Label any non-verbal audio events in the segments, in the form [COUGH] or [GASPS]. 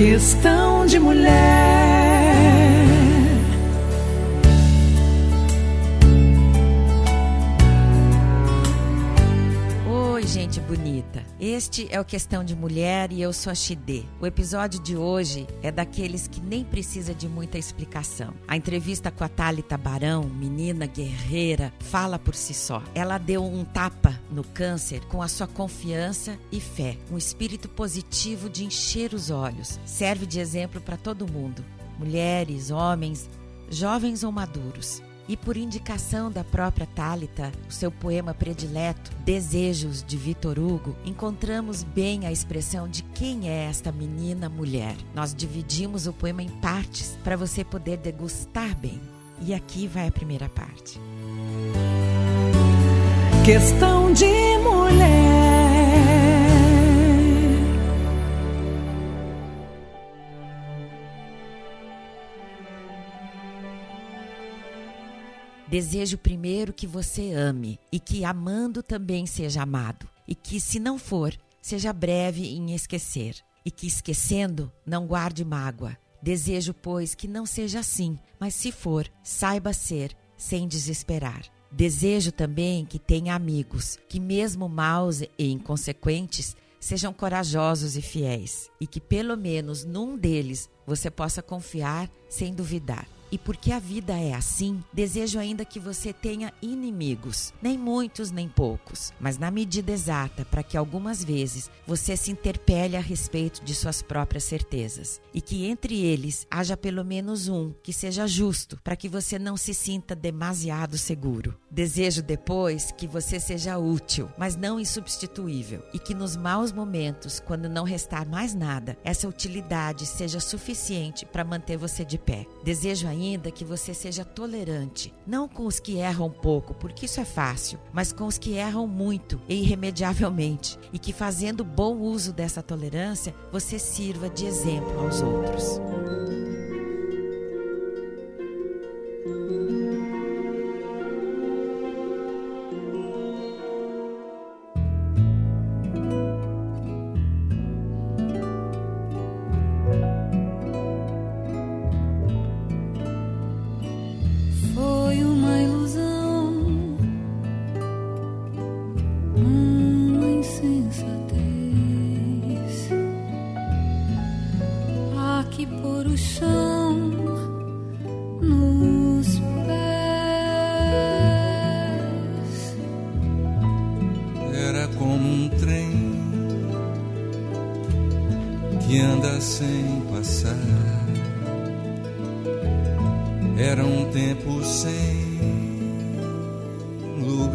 Questão de mulher. Este é o Questão de Mulher e eu sou a Xidê. O episódio de hoje é daqueles que nem precisa de muita explicação. A entrevista com a Thalita Barão, menina guerreira, fala por si só. Ela deu um tapa no câncer com a sua confiança e fé, um espírito positivo de encher os olhos. Serve de exemplo para todo mundo. Mulheres, homens, jovens ou maduros. E por indicação da própria Tálita, o seu poema predileto, Desejos de Vitor Hugo, encontramos bem a expressão de quem é esta menina mulher. Nós dividimos o poema em partes para você poder degustar bem. E aqui vai a primeira parte. Questão de mulher. Desejo primeiro que você ame e que amando também seja amado, e que, se não for, seja breve em esquecer, e que esquecendo não guarde mágoa. Desejo, pois, que não seja assim, mas se for, saiba ser, sem desesperar. Desejo também que tenha amigos, que, mesmo maus e inconsequentes, sejam corajosos e fiéis, e que pelo menos num deles você possa confiar sem duvidar. E porque a vida é assim, desejo ainda que você tenha inimigos, nem muitos nem poucos, mas na medida exata para que algumas vezes você se interpele a respeito de suas próprias certezas e que entre eles haja pelo menos um que seja justo, para que você não se sinta demasiado seguro. Desejo depois que você seja útil, mas não insubstituível, e que nos maus momentos, quando não restar mais nada, essa utilidade seja suficiente para manter você de pé. Desejo ainda ainda que você seja tolerante, não com os que erram pouco, porque isso é fácil, mas com os que erram muito e irremediavelmente, e que fazendo bom uso dessa tolerância, você sirva de exemplo aos outros.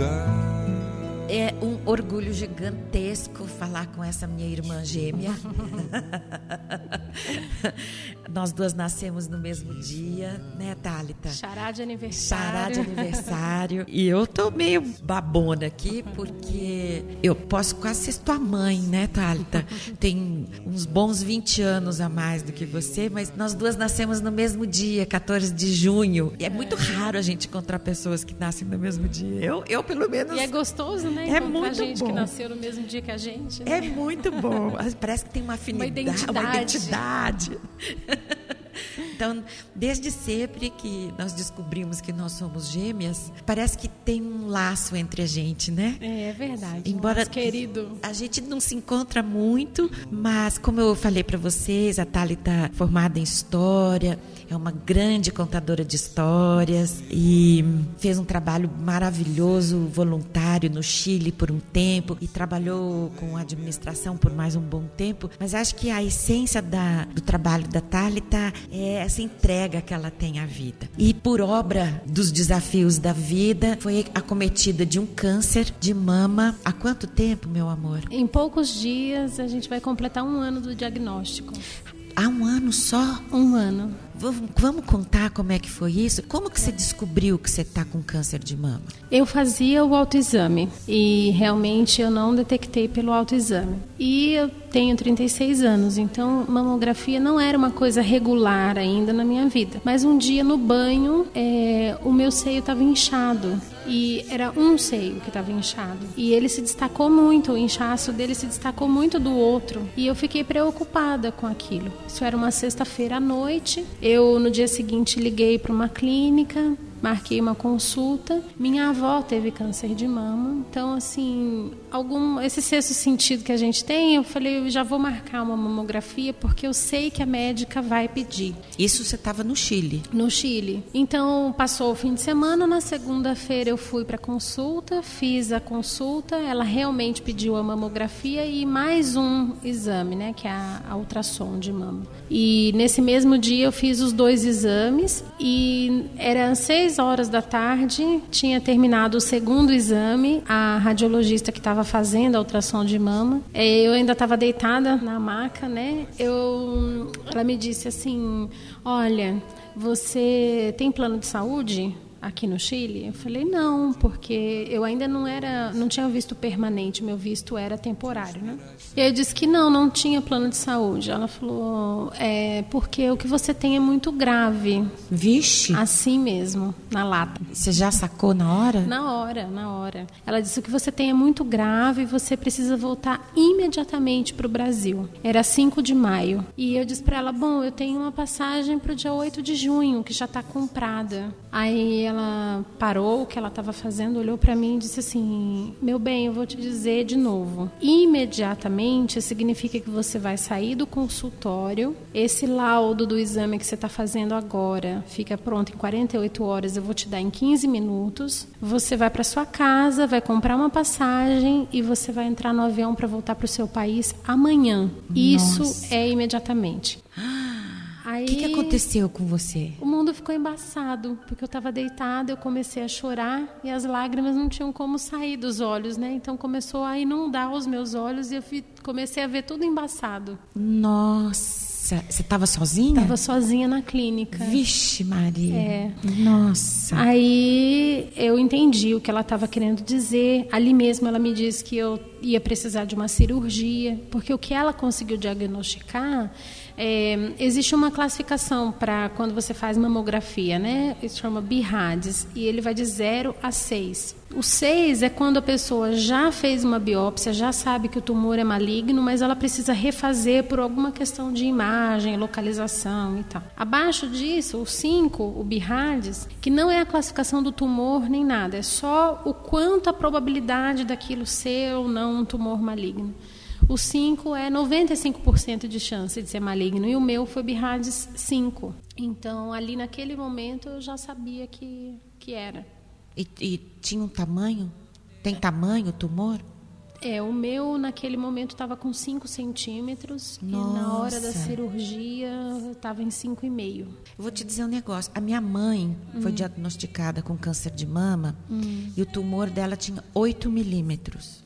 sky. Falar com essa minha irmã gêmea. [LAUGHS] Nós duas nascemos no mesmo dia, né, Thalita? Chará de aniversário. Chará de aniversário. [LAUGHS] e eu tô meio babona aqui, porque eu posso quase ser tua mãe, né, Thalita? Tem uns bons 20 anos a mais do que você, mas nós duas nascemos no mesmo dia, 14 de junho. E é muito raro a gente encontrar pessoas que nascem no mesmo dia. Eu, eu pelo menos. E é gostoso, né? É muito gente bom. que nasceu no mesmo dia que a gente. Né? É muito bom. Parece que tem uma afinidade, uma identidade. Uma identidade. [LAUGHS] Então, desde sempre que nós descobrimos que nós somos gêmeas, parece que tem um laço entre a gente, né? É, é verdade. Embora querido. a gente não se encontra muito, mas como eu falei para vocês, a Thalita está formada em história, é uma grande contadora de histórias e fez um trabalho maravilhoso, voluntário no Chile por um tempo e trabalhou com administração por mais um bom tempo. Mas acho que a essência da, do trabalho da Thalita é essa entrega que ela tem à vida. E por obra dos desafios da vida, foi acometida de um câncer de mama. Há quanto tempo, meu amor? Em poucos dias a gente vai completar um ano do diagnóstico. Há um ano só? Um ano. Vamos contar como é que foi isso? Como que você descobriu que você está com câncer de mama? Eu fazia o autoexame e realmente eu não detectei pelo autoexame. E eu tenho 36 anos, então mamografia não era uma coisa regular ainda na minha vida. Mas um dia no banho, é, o meu seio estava inchado e era um seio que estava inchado. E ele se destacou muito, o inchaço dele se destacou muito do outro. E eu fiquei preocupada com aquilo. Isso era uma sexta-feira à noite. Eu no dia seguinte liguei para uma clínica, marquei uma consulta. Minha avó teve câncer de mama, então assim, algum esse sexto sentido que a gente tem, eu falei, eu já vou marcar uma mamografia porque eu sei que a médica vai pedir. Isso você estava no Chile? No Chile. Então passou o fim de semana, na segunda-feira eu fui para consulta, fiz a consulta, ela realmente pediu a mamografia e mais um exame, né, que é a, a ultrassom de mama. E nesse mesmo dia eu fiz os dois exames e era seis horas da tarde, tinha terminado o segundo exame, a radiologista que estava fazendo a ultrassom de mama, é, eu ainda estava deitada na maca, né? Eu, ela me disse assim, olha, você tem plano de saúde? Aqui no Chile? Eu falei não, porque eu ainda não era, não tinha visto permanente, meu visto era temporário, né? E aí eu disse que não, não tinha plano de saúde. Ela falou, é porque o que você tem é muito grave. Vixe. Assim mesmo, na lata. Você já sacou na hora? Na hora, na hora. Ela disse o que você tem é muito grave, e você precisa voltar imediatamente para o Brasil. Era 5 de maio. E eu disse para ela, bom, eu tenho uma passagem para o dia 8 de junho, que já está comprada. Aí ela ela parou o que ela estava fazendo, olhou para mim e disse assim: Meu bem, eu vou te dizer de novo. Imediatamente significa que você vai sair do consultório. Esse laudo do exame que você está fazendo agora fica pronto em 48 horas. Eu vou te dar em 15 minutos. Você vai para sua casa, vai comprar uma passagem e você vai entrar no avião para voltar para o seu país amanhã. Nossa. Isso é imediatamente. [GASPS] O que, que, aconteceu com você? O mundo ficou embaçado, porque eu estava deitada, eu comecei a chorar e as lágrimas não tinham como sair dos olhos, né? Então começou a inundar os meus olhos e eu comecei a ver tudo embaçado. Nossa, você estava sozinha? Estava sozinha na clínica. Vixe, Maria. É. Nossa. Aí eu entendi o que ela estava querendo dizer. Ali mesmo ela me disse que eu ia precisar de uma cirurgia, porque o que ela conseguiu diagnosticar é, existe uma classificação para quando você faz mamografia, né? Isso chama BIRADS, e ele vai de 0 a 6. O 6 é quando a pessoa já fez uma biópsia, já sabe que o tumor é maligno, mas ela precisa refazer por alguma questão de imagem, localização e tal. Abaixo disso, o 5, o BIRADS, que não é a classificação do tumor nem nada, é só o quanto a probabilidade daquilo ser ou não um tumor maligno. O 5 é 95% de chance de ser maligno e o meu foi BIRADS 5. Então, ali naquele momento eu já sabia que, que era. E, e tinha um tamanho? Tem tamanho o tumor? É, o meu naquele momento estava com 5 centímetros Nossa. e na hora da cirurgia estava em 5,5. Eu vou te dizer um negócio. A minha mãe hum. foi diagnosticada com câncer de mama hum. e o tumor dela tinha 8 milímetros.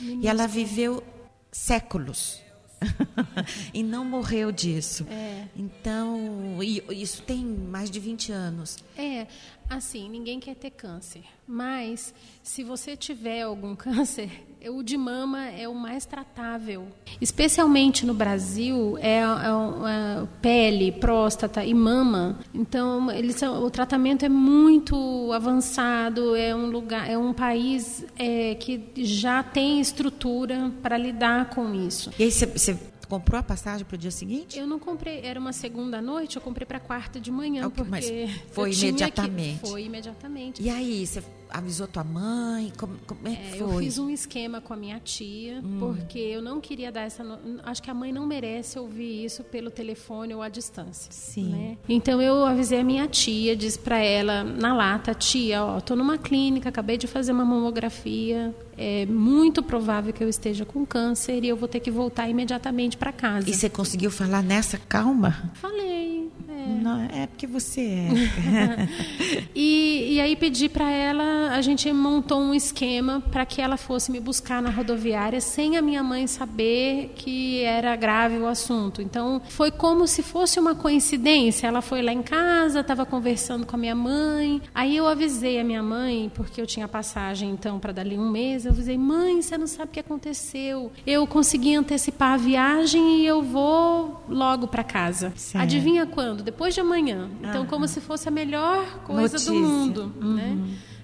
E ela viveu séculos. [LAUGHS] e não morreu disso. É. Então, isso tem mais de 20 anos. É, assim, ninguém quer ter câncer. Mas, se você tiver algum [LAUGHS] câncer, o de mama é o mais tratável. Especialmente no Brasil, é, é, é pele, próstata e mama. Então, eles, o tratamento é muito avançado. É um lugar, é um país é, que já tem estrutura para lidar com isso. E aí você comprou a passagem para o dia seguinte? Eu não comprei, era uma segunda noite, eu comprei para quarta de manhã, okay, porque mas foi imediatamente. Que, foi imediatamente. E aí, você avisou tua mãe? Como, como é, que foi? Eu fiz um esquema com a minha tia, hum. porque eu não queria dar essa. Acho que a mãe não merece ouvir isso pelo telefone ou à distância. Sim. Né? Então eu avisei a minha tia, disse para ela na lata: tia, ó, tô numa clínica, acabei de fazer uma mamografia, é muito provável que eu esteja com câncer e eu vou ter que voltar imediatamente para casa. E você conseguiu falar nessa calma? Falei. É, Não, é porque você é. [LAUGHS] e, e aí pedi para ela, a gente montou um esquema para que ela fosse me buscar na rodoviária sem a minha mãe saber que era grave o assunto. Então foi como se fosse uma coincidência. Ela foi lá em casa, estava conversando com a minha mãe. Aí eu avisei a minha mãe, porque eu tinha passagem então para dali um mês. Eu avisei, mãe, você não sabe o que aconteceu. Eu consegui antecipar a viagem e eu vou logo para casa. Certo. Adivinha quando? Depois de amanhã. Então, como se fosse a melhor coisa Notícia. do mundo, uhum. né?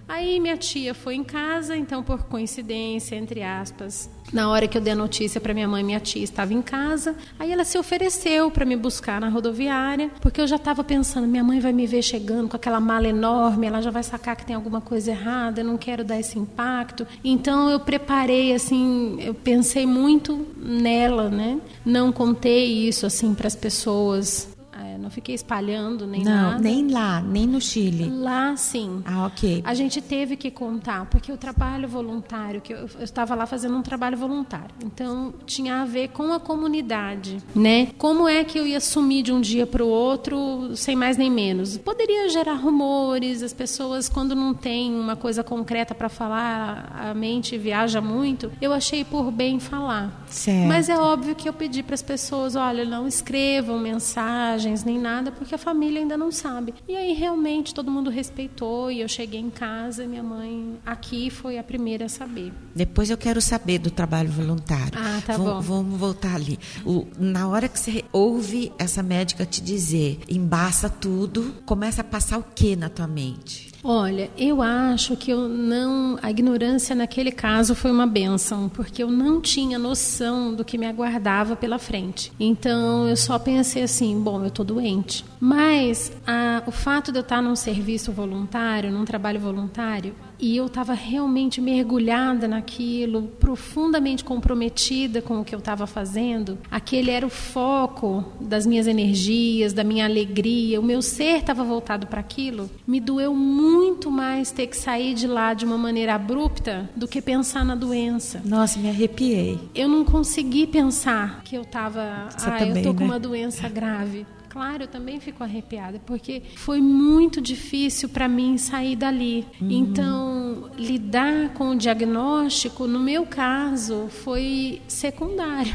Aí minha tia foi em casa, então por coincidência, entre aspas, na hora que eu dei a notícia para minha mãe, minha tia estava em casa. Aí ela se ofereceu para me buscar na rodoviária, porque eu já estava pensando, minha mãe vai me ver chegando com aquela mala enorme, ela já vai sacar que tem alguma coisa errada, eu não quero dar esse impacto. Então eu preparei assim, eu pensei muito nela, né? Não contei isso assim para as pessoas não fiquei espalhando nem não, nada. nem lá, nem no Chile. Lá, sim. Ah, ok. A gente teve que contar, porque o trabalho voluntário, que eu, eu estava lá fazendo um trabalho voluntário, então tinha a ver com a comunidade, né? Como é que eu ia sumir de um dia para o outro, sem mais nem menos? Poderia gerar rumores, as pessoas, quando não tem uma coisa concreta para falar, a mente viaja muito. Eu achei por bem falar. Certo. Mas é óbvio que eu pedi para as pessoas, olha, não escrevam mensagens nem nada, porque a família ainda não sabe. E aí realmente todo mundo respeitou e eu cheguei em casa e minha mãe aqui foi a primeira a saber. Depois eu quero saber do trabalho voluntário. Ah, tá bom. Vamos voltar ali. O, na hora que você ouve essa médica te dizer, embaça tudo, começa a passar o que na tua mente? Olha, eu acho que eu não. A ignorância naquele caso foi uma benção, porque eu não tinha noção do que me aguardava pela frente. Então eu só pensei assim: bom, eu estou doente. Mas a, o fato de eu estar num serviço voluntário, num trabalho voluntário, e eu estava realmente mergulhada naquilo, profundamente comprometida com o que eu estava fazendo. Aquele era o foco das minhas energias, da minha alegria. O meu ser estava voltado para aquilo. Me doeu muito mais ter que sair de lá de uma maneira abrupta do que pensar na doença. Nossa, me arrepiei. Eu não consegui pensar que eu estava, ah, também, eu tô com né? uma doença grave. Claro, eu também fico arrepiada, porque foi muito difícil para mim sair dali. Então, lidar com o diagnóstico, no meu caso, foi secundário.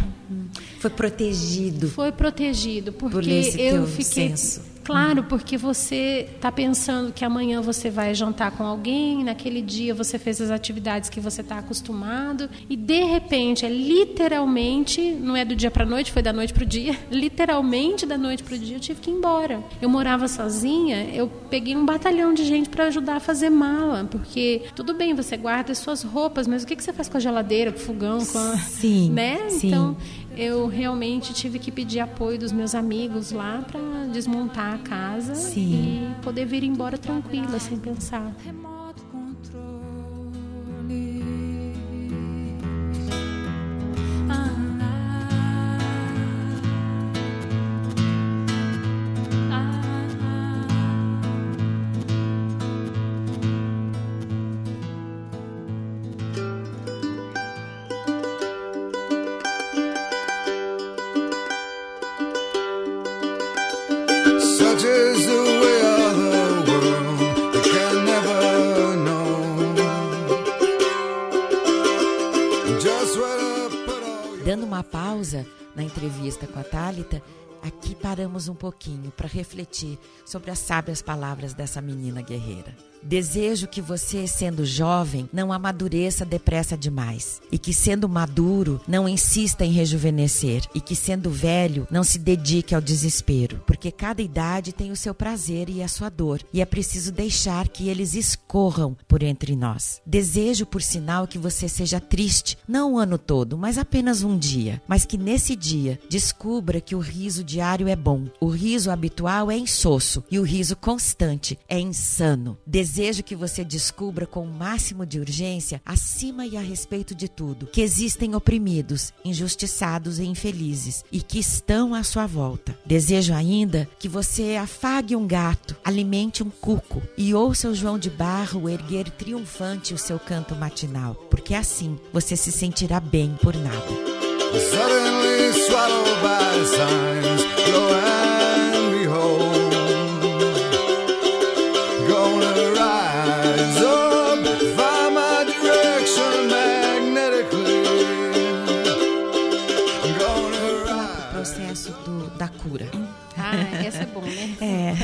Foi protegido. Foi protegido, porque Por eu fiquei. senso. Claro, porque você está pensando que amanhã você vai jantar com alguém, naquele dia você fez as atividades que você está acostumado, e de repente, é literalmente, não é do dia para a noite, foi da noite para o dia, [LAUGHS] literalmente da noite para o dia eu tive que ir embora. Eu morava sozinha, eu peguei um batalhão de gente para ajudar a fazer mala, porque tudo bem, você guarda as suas roupas, mas o que, que você faz com a geladeira, com o fogão, com a, Sim, né? sim. Então, eu realmente tive que pedir apoio dos meus amigos lá para desmontar a casa Sim. e poder vir embora tranquila, sem pensar. Na entrevista com a aqui paramos um pouquinho para refletir sobre as sábias palavras dessa menina guerreira. Desejo que você, sendo jovem, não amadureça depressa demais. E que, sendo maduro, não insista em rejuvenescer. E que, sendo velho, não se dedique ao desespero. Porque cada idade tem o seu prazer e a sua dor. E é preciso deixar que eles escorram por entre nós. Desejo, por sinal, que você seja triste, não o ano todo, mas apenas um dia. Mas que nesse dia descubra que o riso diário é bom. O riso habitual é insosso. E o riso constante é insano. Desejo que você descubra com o máximo de urgência, acima e a respeito de tudo, que existem oprimidos, injustiçados e infelizes e que estão à sua volta. Desejo ainda que você afague um gato, alimente um cuco e ouça o João de Barro erguer triunfante o seu canto matinal, porque assim você se sentirá bem por nada. suddenly swallowed by signs. Lo and behold, gonna rise up, find my direction magnetically. Gonna O rise. processo do- da cura. Ah, essa é bom, né? É.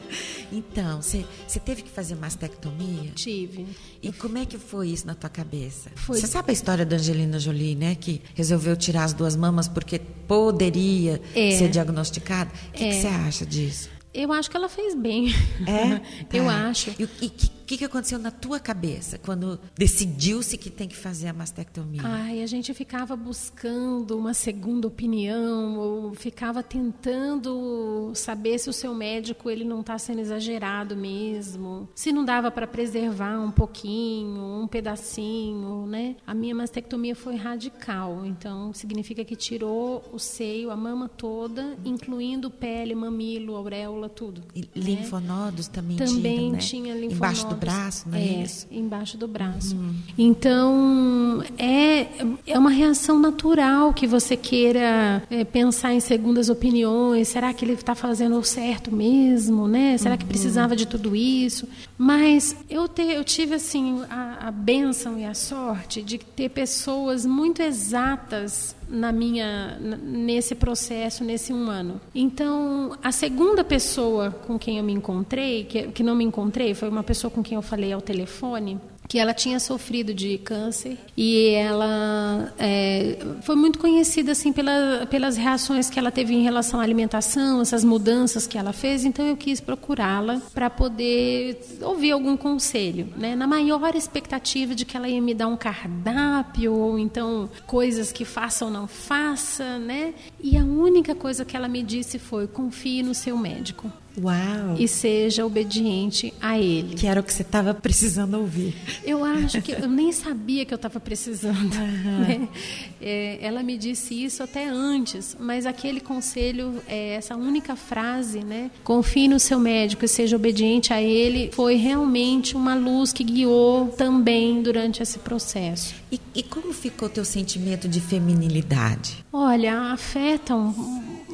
[LAUGHS] então, você teve que fazer mastectomia? Tive. E como é que foi isso na tua cabeça? Foi- Você sabe a história da Angelina Jolie, né? Que resolveu tirar as duas mamas porque poderia É. ser diagnosticada. O que É. você acha disso? Eu acho que ela fez bem. É? [LAUGHS] Eu Tá. acho. E, e que, que, que aconteceu na tua cabeça quando decidiu-se que tem que fazer a mastectomia? Ai, a gente ficava buscando uma segunda opinião, ou ficava tentando saber se o seu médico ele não está sendo exagerado mesmo, se não dava para preservar um pouquinho, um pedacinho, né? A minha mastectomia foi radical, então significa que tirou o seio, a mama toda, incluindo pele, mamilo, auréola, tudo. E né? linfonodos também, Também tinha, né? tinha linfonodos. Embaixo do braço, não é, é isso? embaixo do braço. Então, é, é uma reação natural que você queira é, pensar em segundas opiniões. Será que ele está fazendo o certo mesmo, né? Será que precisava de tudo isso? Mas eu, te, eu tive, assim, a, a bênção e a sorte de ter pessoas muito exatas na minha nesse processo nesse um ano. Então a segunda pessoa com quem eu me encontrei que, que não me encontrei foi uma pessoa com quem eu falei ao telefone que ela tinha sofrido de câncer e ela é, foi muito conhecida assim pela, pelas reações que ela teve em relação à alimentação, essas mudanças que ela fez. Então eu quis procurá-la para poder ouvir algum conselho, né? Na maior expectativa de que ela ia me dar um cardápio ou então coisas que faça ou não faça, né? E a única coisa que ela me disse foi: confie no seu médico Uau! e seja obediente a ele. Que era o que você estava precisando ouvir. Eu acho que eu nem sabia que eu estava precisando. né? É, ela me disse isso até antes, mas aquele conselho, é, essa única frase, né? Confie no seu médico e seja obediente a ele, foi realmente uma luz que guiou também durante esse processo. E, e como ficou teu sentimento de feminilidade? Olha, afetam.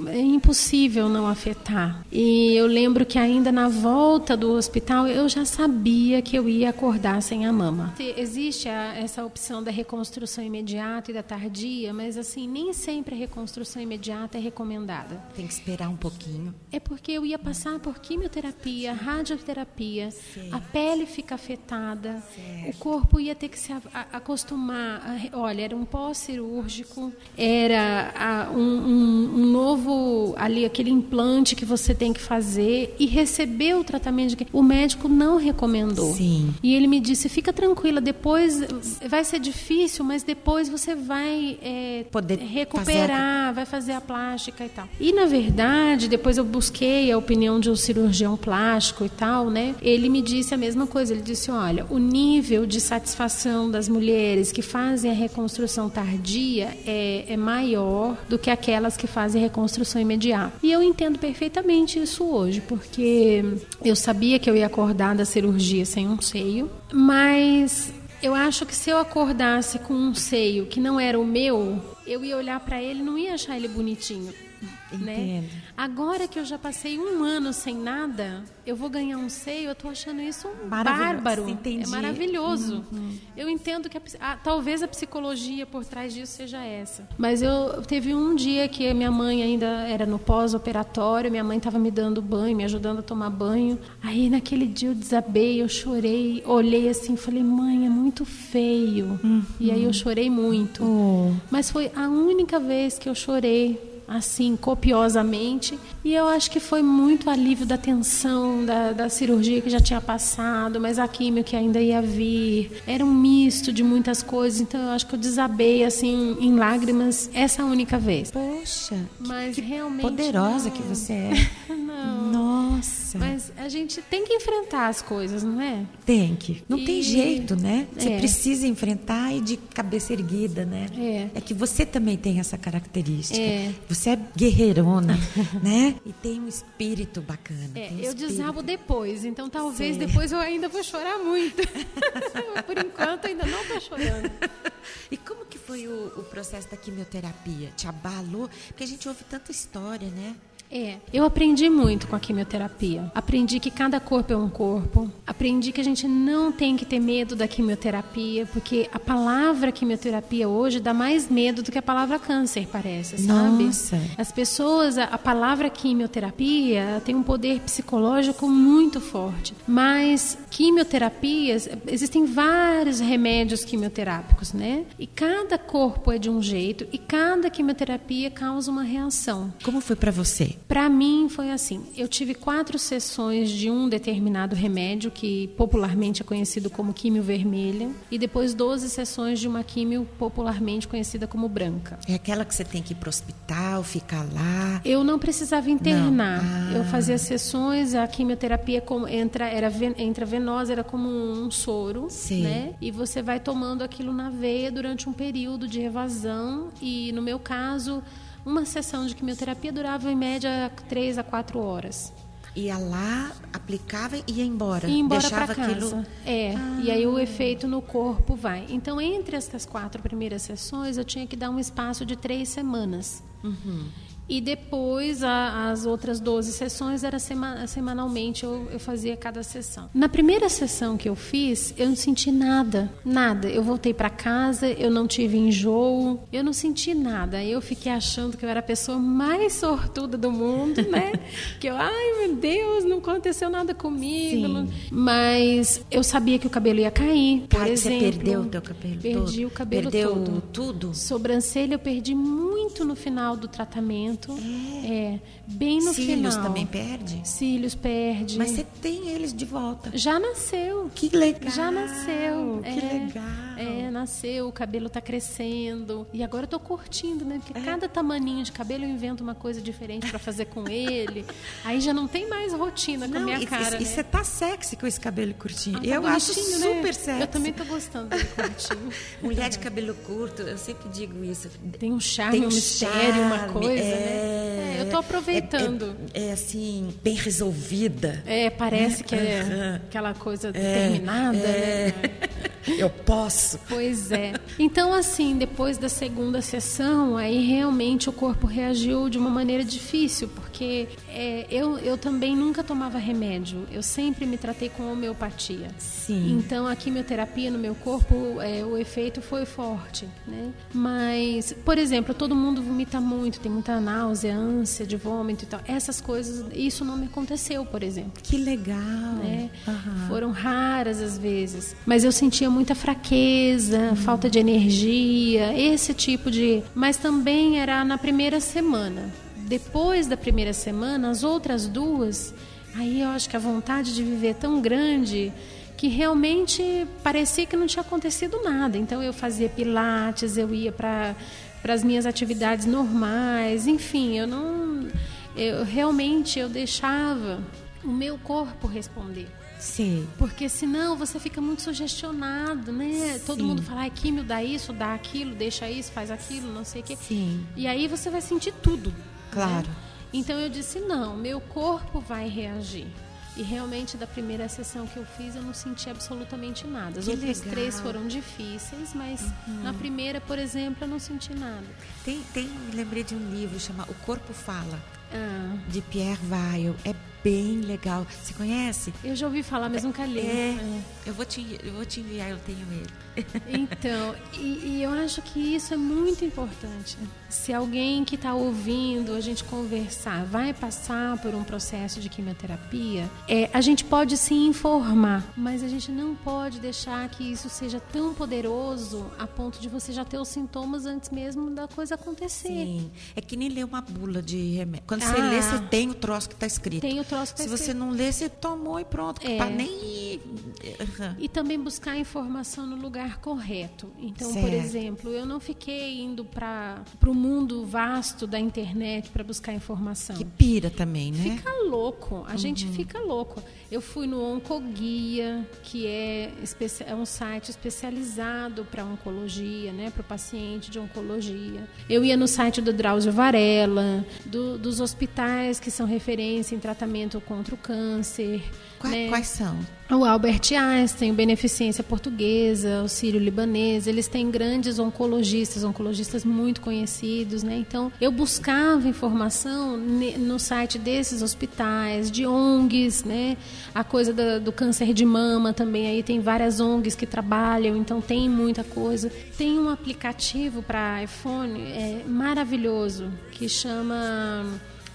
É impossível não afetar. E eu lembro que ainda na volta do hospital eu já sabia que eu ia acordar sem a mama. Existe a, essa opção da reconstrução imediata e da tardia, mas assim, nem sempre a reconstrução imediata é recomendada. Tem que esperar um pouquinho. É porque eu ia passar por quimioterapia, radioterapia, a pele fica afetada, o corpo ia ter que se a- a- acostumar. a olha, era um pós-cirúrgico, era a- um, um- um novo ali aquele implante que você tem que fazer e receber o tratamento. De... O médico não recomendou. Sim. E ele me disse: fica tranquila, depois vai ser difícil, mas depois você vai é, Poder recuperar, vai fazer a plástica e tal. E na verdade, depois eu busquei a opinião de um cirurgião plástico e tal, né? Ele me disse a mesma coisa. Ele disse: olha, o nível de satisfação das mulheres que fazem a reconstrução tardia é, é maior do que aquelas que fazem a reconstrução imediata. E eu entendo perfeitamente isso hoje, porque eu sabia que eu ia acordar da cirurgia sem um seio, mas eu acho que se eu acordasse com um seio que não era o meu, eu ia olhar para ele não ia achar ele bonitinho. Né? Entendo. Agora que eu já passei um ano sem nada, eu vou ganhar um seio, eu tô achando isso um bárbaro. Entendi. É maravilhoso. Eu entendo que a, ah, talvez a psicologia por trás disso seja essa. Mas eu teve um dia que a minha mãe ainda era no pós-operatório, minha mãe estava me dando banho, me ajudando a tomar banho. Aí naquele dia eu desabei, eu chorei, olhei assim, falei: "Mãe, é muito feio". E aí eu chorei muito. Oh. Mas foi a única vez que eu chorei assim copiosamente e eu acho que foi muito alívio da tensão da, da cirurgia que já tinha passado mas a químio que ainda ia vir era um misto de muitas coisas então eu acho que eu desabei assim em lágrimas essa única vez Poxa, mas realmente poderosa não. que você é. [LAUGHS] não Nossa. mas a gente tem que enfrentar as coisas não é Tem que. Não tem E- jeito, né? Você É. precisa enfrentar e de cabeça erguida, né? É. que você também tem essa característica. É. Você é guerreirona, [LAUGHS] né? E tem um espírito bacana. É, um eu espírito. desabo depois, então talvez Sei. depois eu ainda vou chorar muito. [LAUGHS] Por enquanto ainda não estou chorando. [LAUGHS] E como que foi o, o processo da quimioterapia? Te abalou? Porque a gente ouve tanta história, né? É, eu aprendi muito com a quimioterapia. Aprendi que cada corpo é um corpo. Aprendi que a gente não tem que ter medo da quimioterapia, porque a palavra quimioterapia hoje dá mais medo do que a palavra câncer, parece, sabe? Nossa. As pessoas, a, a palavra quimioterapia tem um poder psicológico muito forte. Mas quimioterapias, existem vários remédios quimioterápicos, né? E cada corpo é de um jeito e cada quimioterapia causa uma reação. Como foi pra você? Para mim foi assim. Eu tive quatro sessões de um determinado remédio que popularmente é conhecido como químio vermelha e depois 12 sessões de uma químio popularmente conhecida como branca. É aquela que você tem que ir pro hospital, ficar lá. Eu não precisava internar. Não. Ah. Eu fazia sessões, a quimioterapia como entra era ven- intravenosa, era como um soro, Sim. né? E você vai tomando aquilo na veia durante um período de evasão e no meu caso, uma sessão de quimioterapia durava em média 3 a 4 horas. Ia lá, aplicava e ia embora. E embora Deixava casa. aquilo. É, e aí o efeito no corpo vai. Então, entre essas quatro primeiras sessões, eu tinha que dar um espaço de três semanas. E depois, a- as outras 12 sessões, era sema- semanalmente, eu, eu fazia cada sessão. Na primeira sessão que eu fiz, eu não senti nada, nada. Eu voltei para casa, eu não tive enjoo, eu não senti nada. Eu fiquei achando que eu era a pessoa mais sortuda do mundo, né? [LAUGHS] que eu, ai meu Deus, não aconteceu nada comigo. Sim. Mas eu sabia que o cabelo ia cair, por você exemplo. perdeu o teu cabelo Perdi todo? o cabelo Perdeu todo. tudo? Sobrancelha eu perdi muito no final do tratamento. É, bem no Cílios final. também perde? Cílios perde. Mas você tem eles de volta. já nasceu. Que legal. Já nasceu. Que é, legal. É, nasceu, o cabelo tá crescendo. E agora eu tô curtindo, né? É. Porque cada tamaninho de cabelo eu invento uma coisa diferente para fazer com ele. Aí já não tem mais rotina com a Não, minha e, cara. e, e né? você tá sexy com esse cabelo curtinho. Ah, tá eu acho né? super sexy. Eu também tô gostando dele curtinho. [LAUGHS] Mulher de cabelo curto, eu sempre digo isso. Tem um charme, Tem um mistério, uma coisa, é, né? É, eu tô aproveitando. É, é, assim, bem resolvida. É, parece que é Aham. aquela coisa determinada, É. né? [LAUGHS] Eu posso. Pois é. Então, assim, depois da segunda sessão, aí realmente o corpo reagiu de uma maneira difícil, porque é, eu, eu também nunca tomava remédio. Eu sempre me tratei com homeopatia. Sim. Então, a quimioterapia no meu corpo, é, o efeito foi forte, né? Mas, por exemplo, todo mundo vomita muito, tem muita náusea, ânsia de vômito e tal. Essas coisas, isso não me aconteceu, por exemplo Que legal. né? Aham. Foram raras às vezes, mas eu sentia muita fraqueza, falta de energia, esse tipo de. Mas também era na primeira semana. Depois da primeira semana, as outras duas, aí eu acho que a vontade de viver é tão grande que realmente parecia que não tinha acontecido nada. Então eu fazia pilates, eu ia para para as minhas atividades normais, enfim, eu não eu realmente eu deixava o meu corpo responder. Sim. Porque senão você fica muito sugestionado, né? Todo Sim. mundo fala, ah, químio dá isso, dá aquilo, deixa isso, faz aquilo, não sei o quê. Sim. E aí você vai sentir tudo. Né? Claro. Então eu disse, não, meu corpo vai reagir. E realmente, da primeira sessão que eu fiz, eu não senti absolutamente nada. As Que outras legal. três foram difíceis, mas Uhum. na primeira, por exemplo, eu não senti nada. Tem, tem, lembrei de um livro chamado O Corpo Fala, Ah, de Pierre Weil. É bem legal. Você conhece? eu já ouvi falar, mas nunca li. É. É. Eu vou te, eu vou te enviar, eu tenho ele. [LAUGHS] Então, e, e eu acho que isso é muito importante. Se alguém que está ouvindo a gente conversar vai passar por um processo de quimioterapia, é, a gente pode se informar, mas a gente não pode deixar que isso seja tão poderoso a ponto de você já ter os sintomas antes mesmo da coisa acontecer. Sim. É que nem ler uma bula de remédio. Quando você Ah. lê, você tem o troço que está escrito. Tem o troço tá Se você não lê, você tomou e pronto. É. Pra nem. Aham. E também buscar a informação no lugar correto. Então, por Certo. exemplo, eu não fiquei indo para o mundo vasto da internet para buscar informação. Que pira também, né? Fica louco, a Uhum. gente fica louco. Eu fui no Oncoguia, que é, é um site especializado para oncologia, né, para o paciente de oncologia. Eu ia no site do Drauzio Varela, do- dos hospitais que são referência em tratamento contra o câncer. Qua- né? Quais são? O Albert Einstein, o Beneficência Portuguesa, o Sírio Libanês, eles têm grandes oncologistas, oncologistas muito conhecidos, né? Então, eu buscava informação no site desses hospitais, de ONGs, né? A coisa da- do câncer de mama também, aí tem várias ONGs que trabalham, então tem muita coisa. Tem um aplicativo para iPhone é, maravilhoso que chama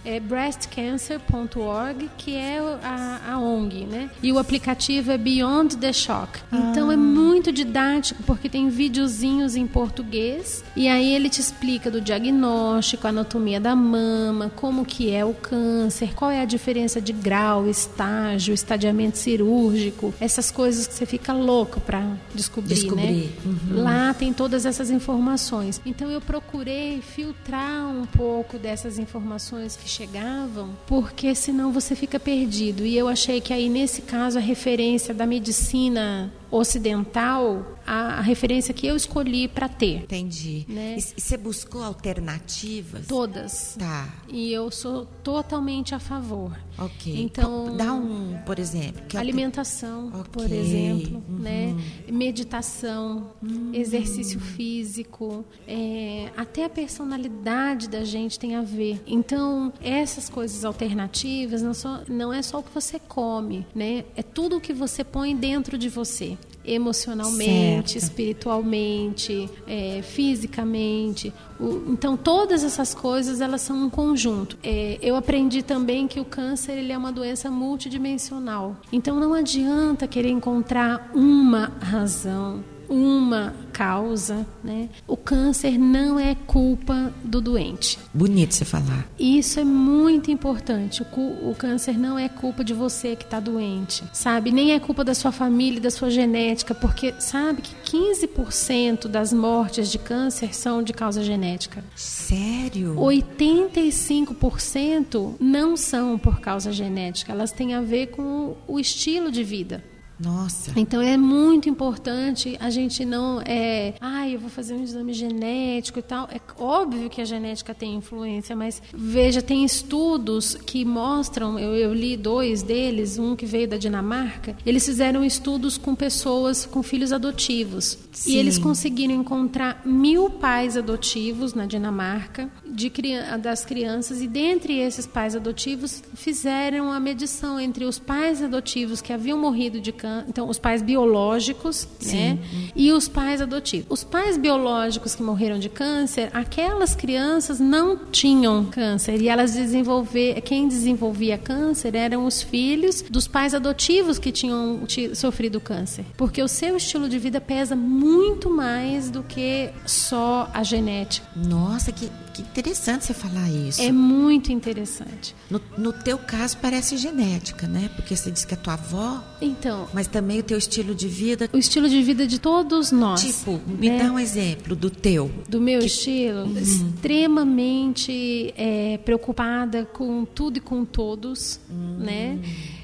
é breastcancer.org, que é a, a ONG, né? E o aplicativo é Beyond the Shock. Então é muito didático porque tem videozinhos em português e aí ele te explica do diagnóstico, anatomia da mama, como que é o câncer, qual é a diferença de grau, estágio, estadiamento cirúrgico, essas coisas que você fica louco para descobrir, Descobrir, né? Lá tem todas essas informações. Então eu procurei filtrar um pouco dessas informações que chegavam, porque senão você fica perdido. E eu achei que aí nesse caso a referência da medicina ocidental, a, a referência que eu escolhi para ter, Entendi. Né? E você buscou alternativas? todas. Tá. E eu sou totalmente a favor. Ok. Então- Po- dá um, por exemplo, alter- Alimentação, Ok, por exemplo, uhum. né? meditação, exercício físico, é, até a personalidade da gente tem a ver. Então, essas coisas alternativas não, só, não é só o que você come, né? É tudo o que você põe dentro de você. Emocionalmente, Certo. espiritualmente, é, fisicamente. O- então, todas essas coisas elas são um conjunto. É, eu aprendi também que o câncer ele é uma doença multidimensional. Então, não adianta querer encontrar uma razão, uma causa. Né? O câncer não é culpa do doente. Bonito você falar. Isso é muito importante. O, o câncer não é culpa de você que está doente, sabe? Nem é culpa da sua família, da sua genética, porque sabe que 15% das mortes de câncer são de causa genética. Sério? 85% não são por causa genética, elas têm a ver com o estilo de vida. Nossa. Então é muito importante a gente não é, ah, eu vou fazer um exame genético e tal. É óbvio que a genética tem influência, mas veja, tem estudos que mostram, eu, eu li dois deles, um que veio da Dinamarca, eles fizeram estudos com pessoas com filhos adotivos. Sim. E eles conseguiram encontrar mil pais adotivos na Dinamarca de, das crianças, e dentre esses pais adotivos fizeram a medição entre os pais adotivos que haviam morrido de câncer, então os pais biológicos, né, e os pais adotivos. Os pais biológicos que morreram de câncer, aquelas crianças não tinham câncer e elas desenvolver, quem desenvolvia câncer eram os filhos dos pais adotivos que tinham ti- sofrido câncer, porque o seu estilo de vida pesa muito mais do que só a genética. Nossa, que, que interessante você falar isso. É muito interessante. No, no teu caso parece genética, né? Porque você disse que é tua avó, Então, mas também o teu estilo de vida. o estilo de vida de todos nós. Tipo, me né? dá um exemplo do teu. do meu estilo, extremamente é, preocupada com tudo e com todos, né?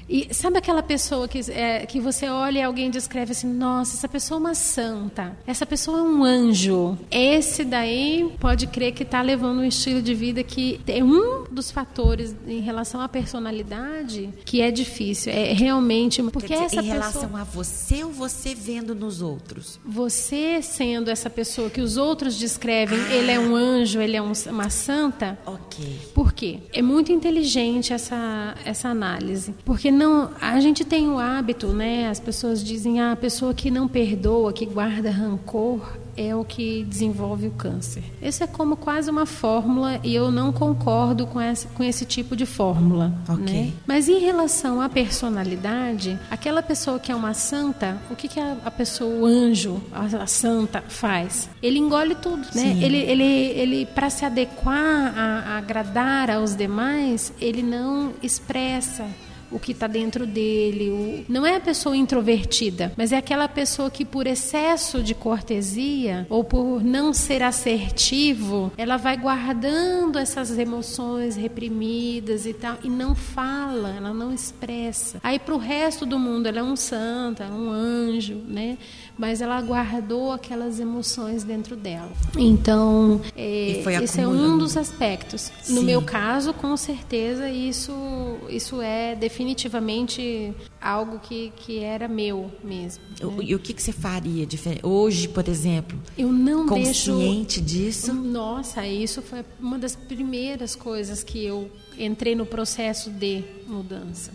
E sabe aquela pessoa que, é, que você olha e alguém descreve assim, nossa, essa pessoa é uma santa, essa pessoa é um anjo. Esse daí pode crer que está levando um estilo de vida que é um dos fatores em relação à personalidade que é difícil. É realmente porque dizer, essa em pessoa relação a você ou você vendo nos outros? você sendo essa pessoa que os outros descrevem, ele é um anjo, ele é um- uma santa, Ok. por quê? É muito inteligente essa, essa análise. Porque não, a gente tem o hábito, né? As pessoas dizem, ah, a pessoa que não perdoa, que guarda rancor, é o que desenvolve o câncer. Isso é como quase uma fórmula e eu não concordo com esse, com esse tipo de fórmula. Ok. né? Mas em relação à personalidade, aquela pessoa que é uma santa, o que, que a, a pessoa, o anjo, a, a santa, faz? Ele engole tudo, né? Sim. Ele, ele, ele para se adequar a, a agradar aos demais, ele não expressa o que está dentro dele. o- Não é a pessoa introvertida, mas é aquela pessoa que, por excesso de cortesia ou por não ser assertivo, ela vai guardando essas emoções reprimidas e tal e não fala, ela não expressa. Aí, para o resto do mundo, ela é um santo, é um anjo, né? Mas ela guardou aquelas emoções dentro dela. Então, é, esse é um dos aspectos. No Sim. meu caso, com certeza, isso, isso é definitivamente algo que, que era meu mesmo. né? E o que, que você faria diferente? Hoje, por exemplo, Eu não deixo. consciente disso? Nossa, isso foi uma das primeiras coisas que eu entrei no processo de mudança.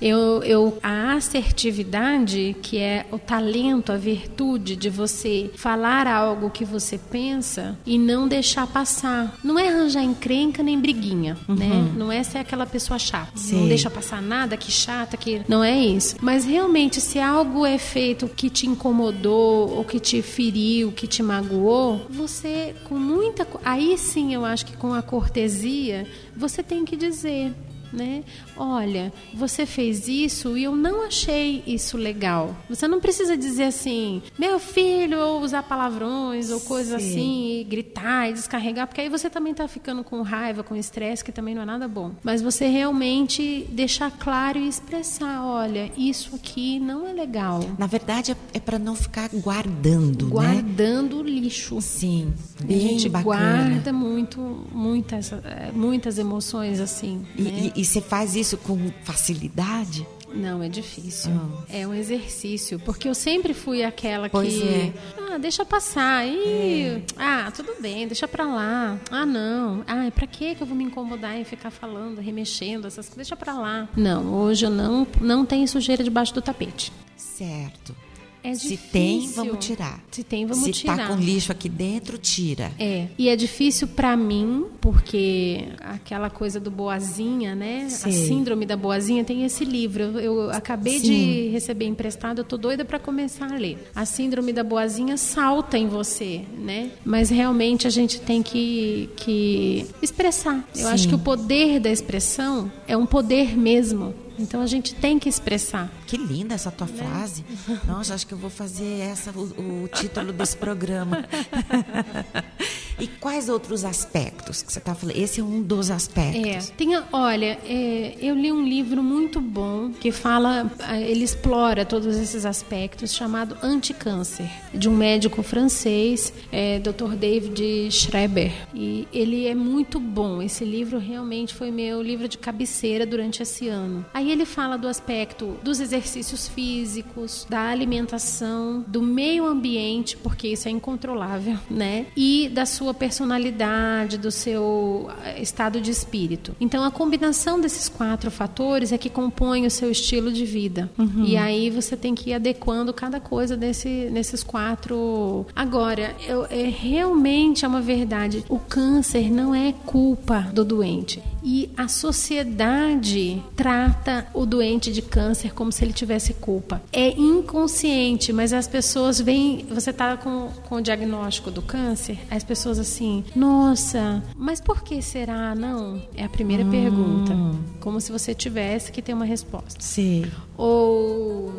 Eu, eu, a assertividade, que é o talento, a virtude de você falar algo que você pensa e não deixar passar. Não é arranjar encrenca nem briguinha, né? Não é ser aquela pessoa chata. Não Sim. deixa passar nada, que chata, que. Não é isso. Mas realmente, se algo é feito que te incomodou, ou que te feriu, que te magoou, você, com muita. Aí sim eu acho que com a cortesia, você tem que dizer. Né? Olha, você fez isso e eu não achei isso legal. Você não precisa dizer assim, meu filho, ou usar palavrões ou coisas Sim. assim, e gritar e descarregar, porque aí você também tá ficando com raiva, com estresse, que também não é nada bom. Mas você realmente deixar claro e expressar, olha, isso aqui não é legal. Na verdade, é, é para não ficar guardando, né? Guardando o lixo. Sim, A bem gente bacana. guarda muito, muitas, eh, muitas emoções assim. E, né? e- e você faz isso com facilidade? Não, é difícil. É um exercício. Porque eu sempre fui aquela Ah. Pois que. é. Ah, deixa passar. Ih, Ah, tudo bem, deixa pra lá. Ah, não. Ah, pra que eu vou me incomodar e ficar falando, remexendo, essas coisas? Deixa pra lá. Não, hoje eu não, não tenho sujeira debaixo do tapete. Certo. É Se tem, vamos tirar. Se tem, vamos Se tirar. tá com lixo aqui dentro, tira. É, e é difícil pra mim, porque aquela coisa do boazinha, né? A Sei. síndrome da boazinha tem esse livro. Eu, eu acabei Sim. de receber emprestado, eu tô doida pra começar a ler. A síndrome da boazinha salta em você, né? Mas realmente a gente tem que, que expressar. Eu Sim. acho que o poder da expressão é um poder mesmo. Então a gente tem que expressar. Que linda essa Né? tua frase. Nossa, acho que eu vou fazer essa o, o título desse programa. [LAUGHS] e quais outros aspectos que você está falando? Esse é um dos É, aspectos. tem, a- olha, é, eu li um livro muito bom que fala, ah, ele explora todos esses aspectos, chamado Anticâncer, de um médico francês, é, Dr. David Schreber. E ele é muito bom. Esse livro realmente foi meu livro de cabeceira durante esse ano. Aí ele fala do aspecto dos exercícios físicos, da alimentação, do meio ambiente, porque isso é incontrolável, né? E da sua personalidade, do seu eh, estado de espírito. Então, a combinação desses quatro fatores é que compõe o seu estilo de vida. E aí você tem que ir adequando cada coisa desse, nesses quatro. Agora, eu, é, realmente é uma verdade. O câncer não é culpa do doente. E a sociedade trata o doente de câncer como se ele tivesse culpa. É inconsciente, mas as pessoas veem. Você tá com, com o diagnóstico do câncer, as pessoas assim, nossa, mas por que será? Não. É a primeira pergunta. Como se você tivesse que ter uma resposta. Sim. Ou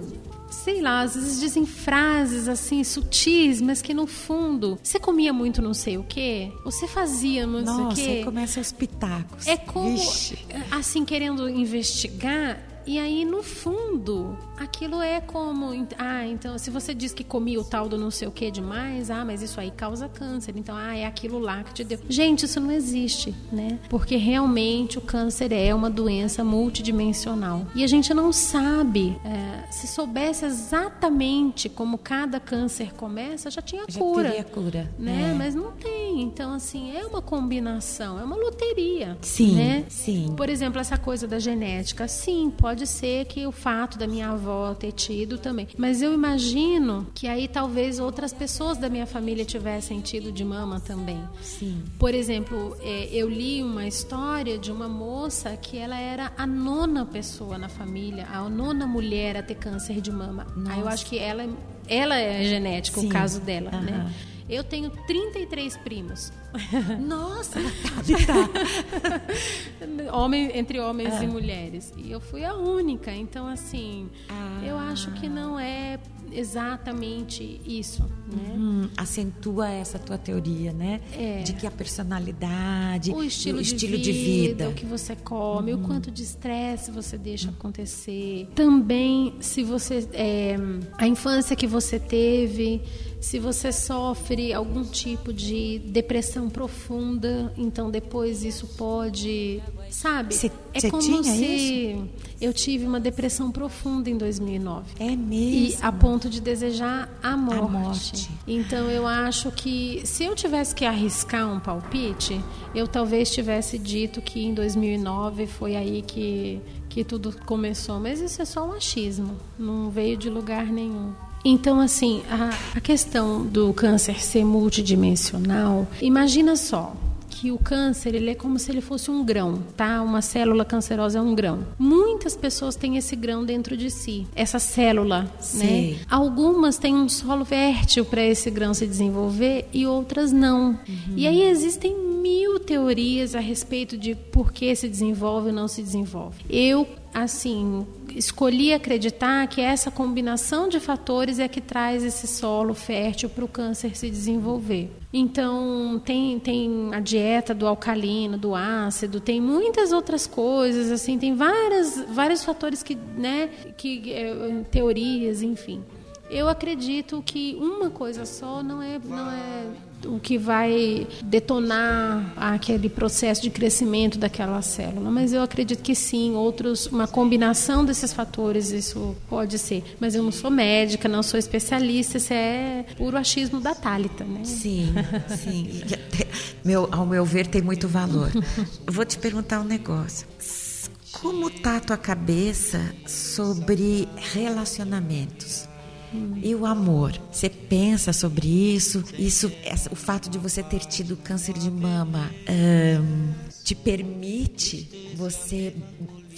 sei lá, às vezes dizem frases assim sutis, mas que no fundo você comia muito não sei o quê, você fazia não sei o Nossa, quê. aí começa os pitacos. É como, Vixe. assim, querendo investigar, e aí, no fundo, aquilo é como. Ah, então, se você diz que comia o tal do não sei o que demais, ah, mas isso aí causa câncer. Então, ah, é aquilo lá que te deu. Gente, isso não existe, né? Porque realmente o câncer é uma doença multidimensional. E a gente não sabe. é, se soubesse exatamente como cada câncer começa, já tinha Já cura. teria cura. Né? É. Mas não tem. Então, assim, é uma combinação, é uma loteria. Sim, né? sim. Por exemplo, essa coisa da genética. Sim, pode ser que o fato da minha avó ter tido também. Mas eu imagino que aí talvez outras pessoas da minha família tivessem tido de mama também. Sim. Por exemplo, é, eu li uma história de uma moça que ela era a nona pessoa na família, a nona mulher a ter câncer de mama. Aí eu acho que ela, ela é genética, Sim. o caso dela, né? Eu tenho 33 primos. [LAUGHS] Nossa, tá, [LAUGHS] tá. [LAUGHS] Homem, entre homens Ah. e mulheres. E eu fui a única. Então, assim, Ah. eu acho que não é exatamente isso, né? Hum, acentua essa tua teoria, né? É. De que a personalidade, O estilo, o de, estilo vida, de vida. Uhum. o que você come, o quanto de estresse você deixa acontecer. Também, se você. é, a infância que você teve, se você sofre algum tipo de depressão profunda, então depois isso pode. Sabe? Cê- é cê como se eu tive uma depressão profunda em 2009. É E mesmo. a ponto de desejar a morte. morte. Então eu acho que se eu tivesse que arriscar um palpite, eu talvez tivesse dito que em 2009 foi aí que, que tudo começou, mas isso é só um achismo, não veio de lugar nenhum. Então, assim, a, a questão do câncer ser multidimensional, imagina só, que o câncer ele é como se ele fosse um grão, tá? Uma célula cancerosa é um grão. Muitas pessoas têm esse grão dentro de si, essa célula, Sei. né? Algumas têm um solo fértil para esse grão se desenvolver e outras não. E aí existem mil teorias a respeito de por que se desenvolve ou não se desenvolve. Eu assim, escolhi acreditar que essa combinação de fatores é que traz esse solo fértil para o câncer se desenvolver. Então, tem, tem a dieta do alcalino, do ácido, tem muitas outras coisas, assim, tem várias, vários fatores que, né, que, eh, teorias, enfim. Eu acredito que uma coisa só não é, não é o que vai detonar aquele processo de crescimento daquela célula, mas eu acredito que sim, outros, uma combinação desses fatores isso pode ser. Mas eu não sou médica, não sou especialista, isso é puro achismo da Tálita, né? Sim, sim. Meu, ao meu ver, tem muito valor. Vou te perguntar um negócio. Como tá a tua cabeça sobre relacionamentos? E o amor? Você pensa sobre isso? Isso, o fato de você ter tido câncer de mama ahn, te permite você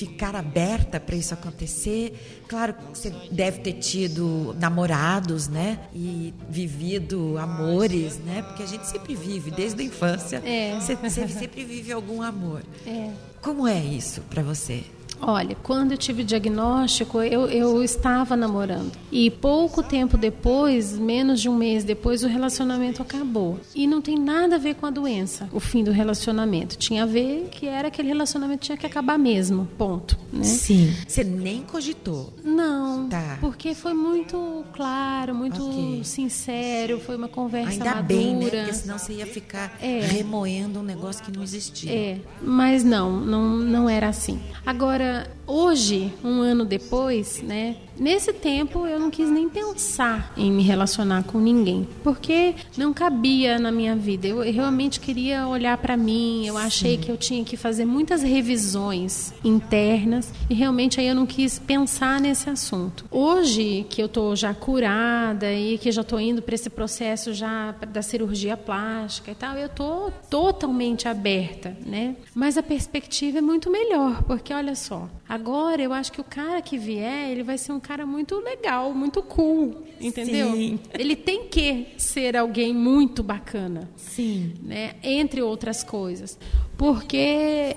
ficar aberta para isso acontecer? Claro que você deve ter tido namorados, né? E vivido amores, né? Porque a gente sempre vive desde a infância. É. Você, você sempre vive algum amor. É. Como é isso para você? Olha, quando eu tive o diagnóstico, eu, eu estava namorando. E pouco tempo depois, menos de um mês depois, o relacionamento acabou. E não tem nada a ver com a doença, o fim do relacionamento. Tinha a ver que era aquele relacionamento tinha que acabar mesmo. Ponto. Né? Sim. Você nem cogitou. Não, Tá. porque foi muito claro, muito Ok. sincero, foi uma conversa Ainda madura. bem, né? Porque senão você ia ficar É. remoendo um negócio que não existia. É, mas não, não, não era assim. Agora, Yeah. Hoje, um ano depois, né? Nesse tempo eu não quis nem pensar em me relacionar com ninguém, porque não cabia na minha vida. Eu realmente queria olhar para mim, eu achei que eu tinha que fazer muitas revisões internas e realmente aí eu não quis pensar nesse assunto. Hoje que eu tô já curada e que já tô indo para esse processo já da cirurgia plástica e tal, eu tô totalmente aberta, né? Mas a perspectiva é muito melhor, porque olha só, agora eu acho que o cara que vier, ele vai ser um cara muito legal, muito cool, entendeu? Sim. Ele tem que ser alguém muito bacana Sim. né? entre outras coisas. Porque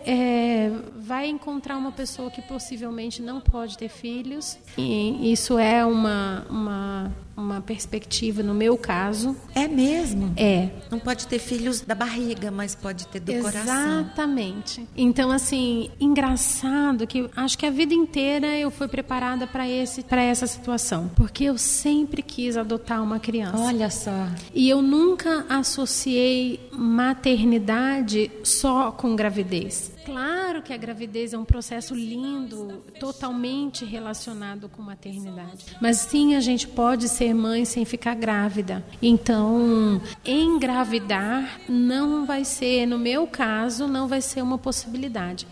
é, vai encontrar uma pessoa que possivelmente não pode ter filhos, e isso é uma, uma, uma perspectiva no meu caso. É mesmo? É, Não pode ter filhos da barriga, mas pode ter do coração. Exatamente. Então, assim, engraçado que acho que a vida inteira eu fui preparada para esse para essa situação, porque eu sempre quis adotar uma criança. Olha só. E eu nunca associei maternidade só com gravidez. Claro que a gravidez é um processo lindo, totalmente relacionado com maternidade. Mas sim, a gente pode ser mãe sem ficar grávida. Então, engravidar não vai ser, no meu caso, não vai ser uma possibilidade.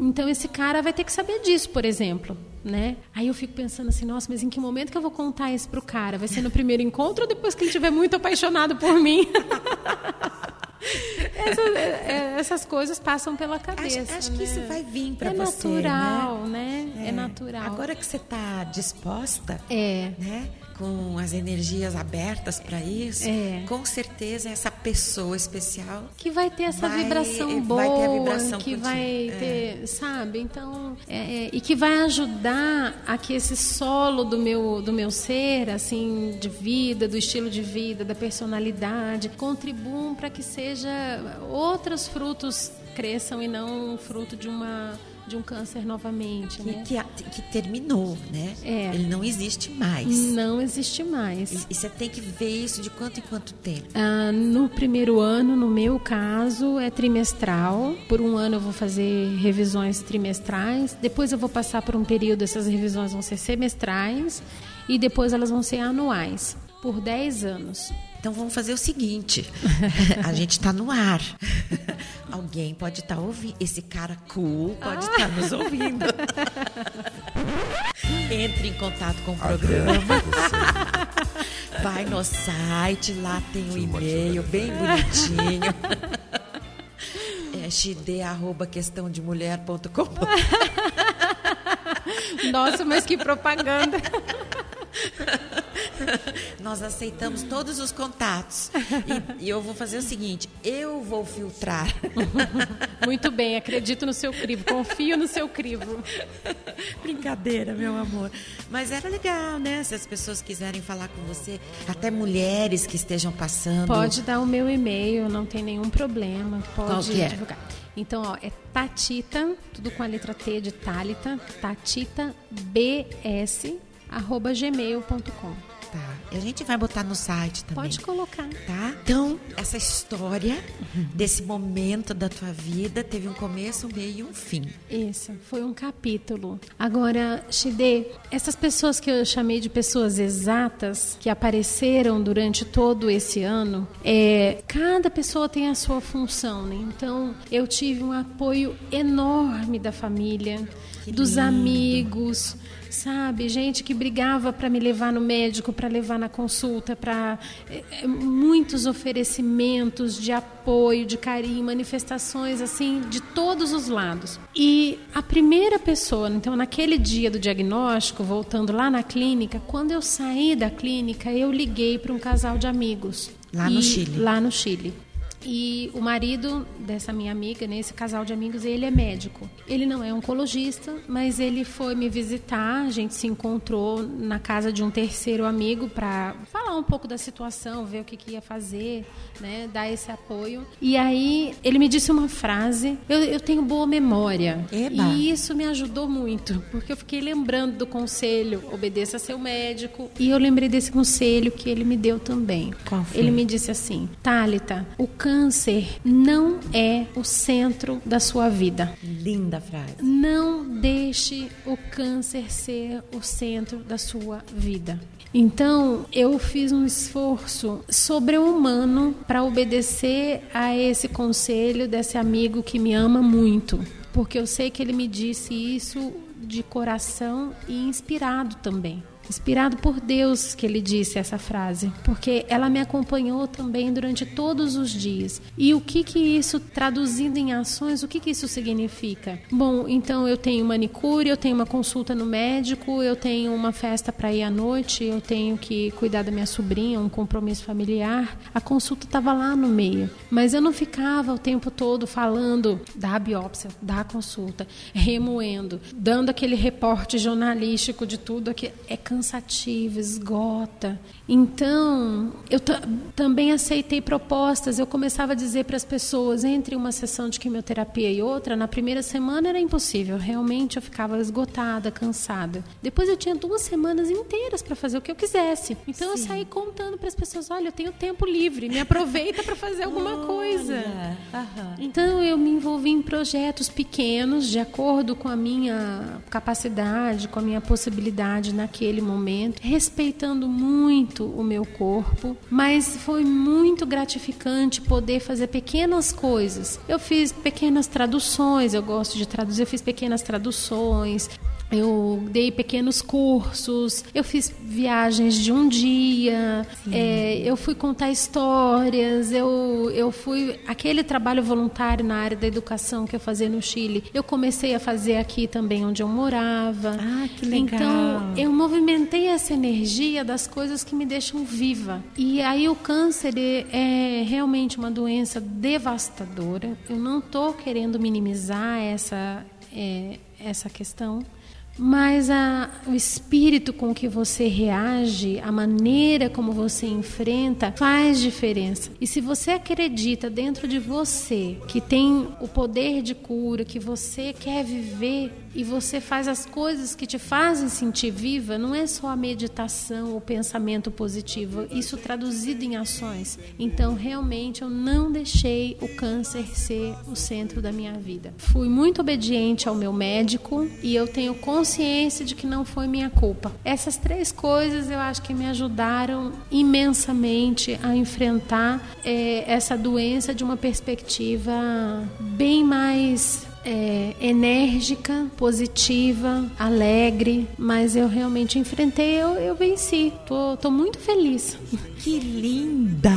Então esse cara vai ter que saber disso, por exemplo, né? Aí eu fico pensando assim, nossa, mas em que momento que eu vou contar isso pro cara? Vai ser no primeiro encontro ou depois que ele estiver muito apaixonado por mim? [LAUGHS] [LAUGHS] Essa- é, essas coisas passam pela cabeça. Acho, acho que né? isso vai vir para é você. natural, né? né? É. natural. Agora que você está disposta, É. né? Com as energias abertas para isso, É. com certeza essa pessoa especial que vai ter essa Vai- vibração boa, vai ter a vibração que vai É. ter, sabe? Então, é, é, e que vai ajudar a que esse solo do meu do meu ser, assim, de vida, do estilo de vida, da personalidade, contribuam para que seja outros frutos cresçam e não o fruto de uma de um câncer novamente, que, né? que, que terminou, né? É. Ele não existe mais. Não existe mais. E, e você tem que ver isso de quanto em quanto tempo. Ah, no primeiro ano, no meu caso, é trimestral. Por um ano eu vou fazer revisões trimestrais. Depois eu vou passar por um período, essas revisões vão ser semestrais. E depois elas vão ser anuais, por 10 anos. Então vamos fazer o seguinte: [LAUGHS] a gente está no ar. Alguém pode estar ouvindo. Esse cara cool pode estar nos ouvindo. Entre em contato com o programa. Vai no site, lá tem o e-mail bem bonitinho. [LAUGHS] É xd arroba questãodemulher.com. Nossa, mas que propaganda. [LAUGHS] [LAUGHS] Nós aceitamos todos os contatos. E, e eu vou fazer o seguinte: eu vou filtrar. [LAUGHS] Muito bem, acredito no seu crivo, confio no seu crivo. [LAUGHS] Brincadeira, meu amor. Mas era legal, né? Se as pessoas quiserem falar com você, até mulheres que estejam passando. Pode dar o meu e-mail, não tem nenhum problema. Pode Qual que é? divulgar. Então, ó, é Tatita, tudo com a letra T de Thalita, Tatita BS, arroba gmail.com. Tá. A gente vai botar no site também. Pode colocar. Tá? Então, essa história desse momento da tua vida teve um começo, um meio e um fim. Isso, foi um capítulo. Agora, Shide, essas pessoas que eu chamei de pessoas exatas, que apareceram durante todo esse ano, é, cada pessoa tem a sua função, né? Então, eu tive um apoio enorme da família, Que dos lindo. amigos, sabe? Gente que brigava para me levar no médico, para levar na consulta, para muitos oferecimentos de apoio, de carinho, manifestações assim de todos os lados. E a primeira pessoa, então naquele dia do diagnóstico, voltando lá na clínica, quando eu saí da clínica, eu liguei para um casal de amigos Lá no Chile. Lá no Chile. E o marido dessa minha amiga, nesse casal de amigos, ele é médico. Ele não é oncologista, mas ele foi me visitar. A gente se encontrou na casa de um terceiro amigo para falar um pouco da situação, ver o que, que ia fazer, né, dar esse apoio. E aí ele me disse uma frase. Eu, eu tenho boa memória. Eba. E isso me ajudou muito, porque eu fiquei lembrando do conselho: obedeça seu médico. E eu lembrei desse conselho que ele me deu também. Qual foi? Ele me disse assim: Tálita, o câncer não é o centro da sua vida. Linda frase. Não deixe o câncer ser o centro da sua vida. Então, eu fiz um esforço sobre-humano para obedecer a esse conselho desse amigo que me ama muito, porque eu sei que ele me disse isso de coração e inspirado também. Inspirado por Deus que ele disse essa frase, porque ela me acompanhou também durante todos os dias. E o que que isso traduzindo em ações, o que que isso significa? Bom, então eu tenho manicure, eu tenho uma consulta no médico, eu tenho uma festa para ir à noite, eu tenho que cuidar da minha sobrinha, um compromisso familiar. A consulta estava lá no meio, mas eu não ficava o tempo todo falando da biópsia, da consulta, remoendo, dando aquele reporte jornalístico de tudo que é cansativo, esgota. Então, eu ta- também aceitei propostas. Eu começava a dizer para as pessoas, entre uma sessão de quimioterapia e outra, na primeira semana era impossível. Realmente eu ficava esgotada, cansada. Depois eu tinha duas semanas inteiras para fazer o que eu quisesse. Então eu saí contando para as pessoas: olha, eu tenho tempo livre, me aproveita para fazer alguma coisa. Então eu me envolvi em projetos pequenos, de acordo com a minha capacidade, com a minha possibilidade naquele momento, respeitando muito o meu corpo, mas foi muito gratificante poder fazer pequenas coisas. Eu fiz pequenas traduções, eu gosto de traduzir, eu fiz pequenas traduções. Eu dei pequenos cursos, eu fiz viagens de um dia, é, eu fui contar histórias, eu, eu fui. Aquele trabalho voluntário na área da educação que eu fazia no Chile, eu comecei a fazer aqui também onde eu morava. Ah, que legal. Então, eu movimentei essa energia das coisas que me deixam viva. E aí o câncer é realmente uma doença devastadora. Eu não estou querendo minimizar essa, é, essa questão. Mas a, o espírito com que você reage, a maneira como você enfrenta, faz diferença. E se você acredita dentro de você que tem o poder de cura, que você quer viver e você faz as coisas que te fazem sentir viva, não é só a meditação, o pensamento positivo, isso traduzido em ações. Então, realmente, eu não deixei o câncer ser o centro da minha vida. Fui muito obediente ao meu médico e eu tenho consciência de que não foi minha culpa. Essas três coisas eu acho que me ajudaram imensamente a enfrentar é, essa doença de uma perspectiva bem mais é, enérgica, positiva, alegre, mas eu realmente enfrentei, eu, eu venci. Tô, tô muito feliz. Que linda!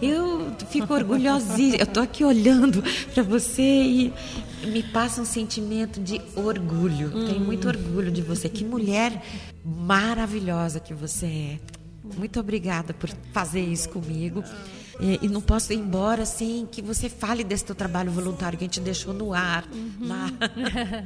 Eu fico orgulhosíssima. Eu tô aqui olhando para você e me passa um sentimento de orgulho. Tenho muito orgulho de você. Que mulher maravilhosa que você é. Muito obrigada por fazer isso comigo. E, e não posso ir embora sem que você fale desse teu trabalho voluntário que a gente deixou no ar lá.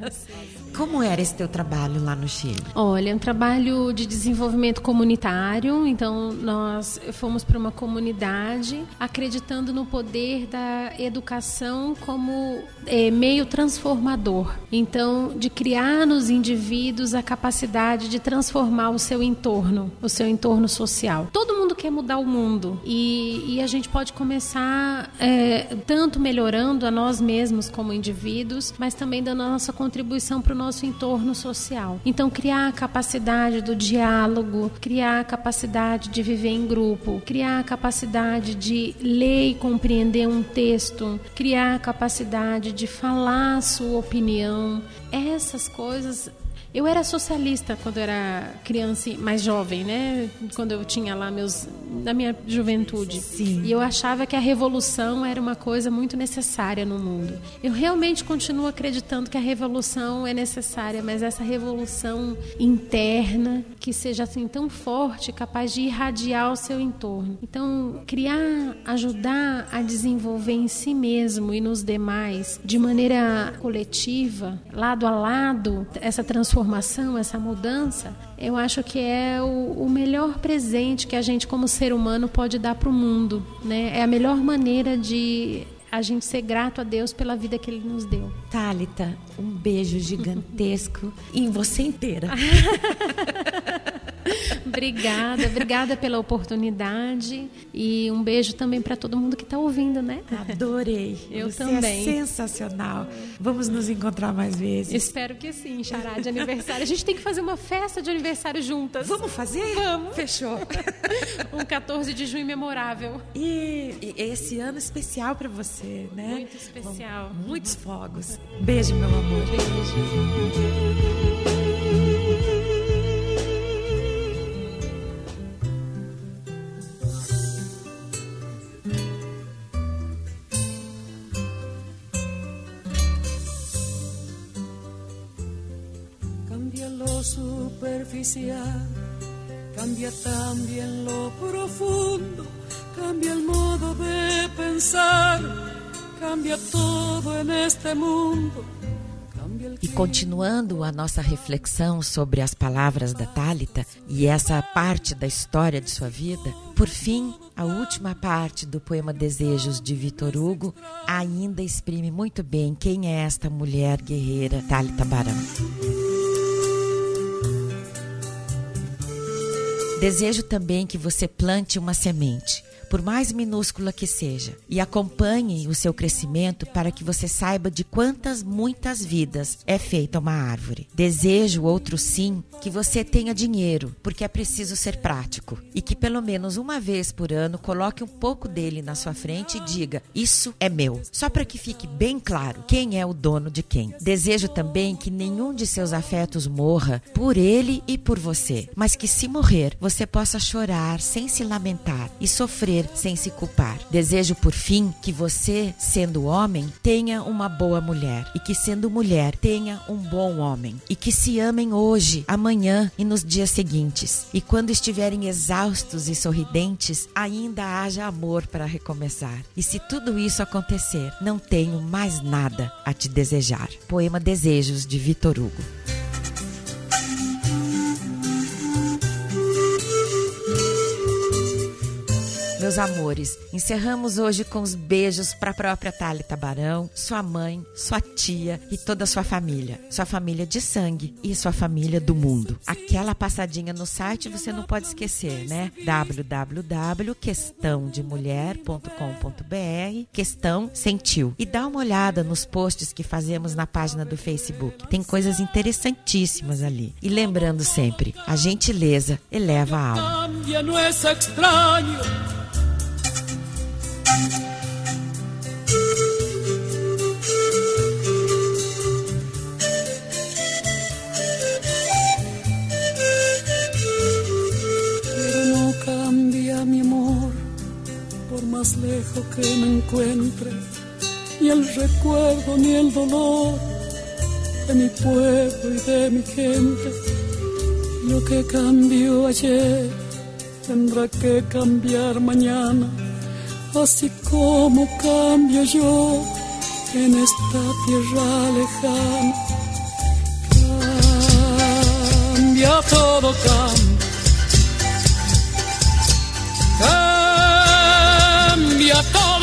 [LAUGHS] Como era esse teu trabalho lá no Chile? Olha, é um trabalho de desenvolvimento comunitário. Então, nós fomos para uma comunidade acreditando no poder da educação como é, meio transformador. Então, de criar nos indivíduos a capacidade de transformar o seu entorno, o seu entorno social. Todo mundo quer mudar o mundo e, e a gente pode começar é, tanto melhorando a nós mesmos como indivíduos, mas também dando a nossa contribuição para o nosso entorno social. Então, criar a capacidade do diálogo, criar a capacidade de viver em grupo, criar a capacidade de ler e compreender um texto, criar a capacidade de falar a sua opinião. Essas coisas eu era socialista quando era criança, mais jovem, né? Quando eu tinha lá meus na minha juventude. Sim. E eu achava que a revolução era uma coisa muito necessária no mundo. Eu realmente continuo acreditando que a revolução é necessária, mas essa revolução interna que seja assim tão forte, capaz de irradiar o seu entorno. Então, criar, ajudar a desenvolver em si mesmo e nos demais de maneira coletiva, lado a lado, essa transformação, essa mudança, eu acho que é o, o melhor presente que a gente como ser humano pode dar para o mundo, né? É a melhor maneira de a gente ser grato a Deus pela vida que Ele nos deu. Thalita, um beijo gigantesco [LAUGHS] em você inteira. [LAUGHS] [LAUGHS] Obrigada, obrigada pela oportunidade e um beijo também para todo mundo que está ouvindo, né? Adorei. Eu você também. É sensacional. Vamos nos encontrar mais vezes. Espero que sim, Chará de aniversário. A gente tem que fazer uma festa de aniversário juntas. Vamos fazer? Vamos. Fechou. [LAUGHS] Um 14 de junho memorável. E, e esse ano especial para você, né? Muito especial. Bom, muitos fogos. Beijo, meu amor. Beijo. Cambia también lo profundo, cambia el modo de pensar, cambia todo en este mundo. E continuando a nossa reflexão sobre as palavras da Tálita e essa parte da história de sua vida, por fim, a última parte do poema Desejos de Vitor Hugo ainda exprime muito bem quem é esta mulher guerreira Tálita Barão. Desejo também que você plante uma semente, por mais minúscula que seja, e acompanhe o seu crescimento para que você saiba de quantas muitas vidas é feita uma árvore. Desejo outro sim que você tenha dinheiro, porque é preciso ser prático, e que pelo menos uma vez por ano coloque um pouco dele na sua frente e diga: Isso é meu, só para que fique bem claro quem é o dono de quem. Desejo também que nenhum de seus afetos morra por ele e por você, mas que se morrer, você possa chorar sem se lamentar e sofrer sem se culpar. Desejo, por fim, que você, sendo homem, tenha uma boa mulher e que, sendo mulher, tenha um bom homem e que se amem hoje, amanhã e nos dias seguintes. E quando estiverem exaustos e sorridentes, ainda haja amor para recomeçar. E se tudo isso acontecer, não tenho mais nada a te desejar. Poema Desejos de Vitor Hugo. Meus amores, encerramos hoje com os beijos para a própria Thalita Barão, sua mãe, sua tia e toda a sua família. Sua família de sangue e sua família do mundo. Aquela passadinha no site você não pode esquecer, né? www.questãodemulher.com.br Questão Sentiu. E dá uma olhada nos posts que fazemos na página do Facebook. Tem coisas interessantíssimas ali. E lembrando sempre, a gentileza eleva a alma. Que me encuentre, ni el recuerdo ni el dolor de mi pueblo y de mi gente. Lo que cambió ayer tendrá que cambiar mañana, así como cambio yo en esta tierra lejana. Cambia todo, cambia. Cambia todo.